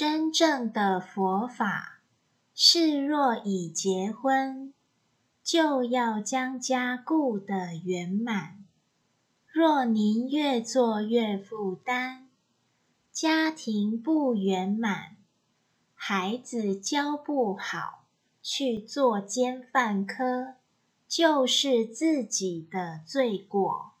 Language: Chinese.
真正的佛法是若已结婚就要将家顾得圆满。若您越做越负担家庭不圆满孩子教不好去做奸犯科就是自己的罪过。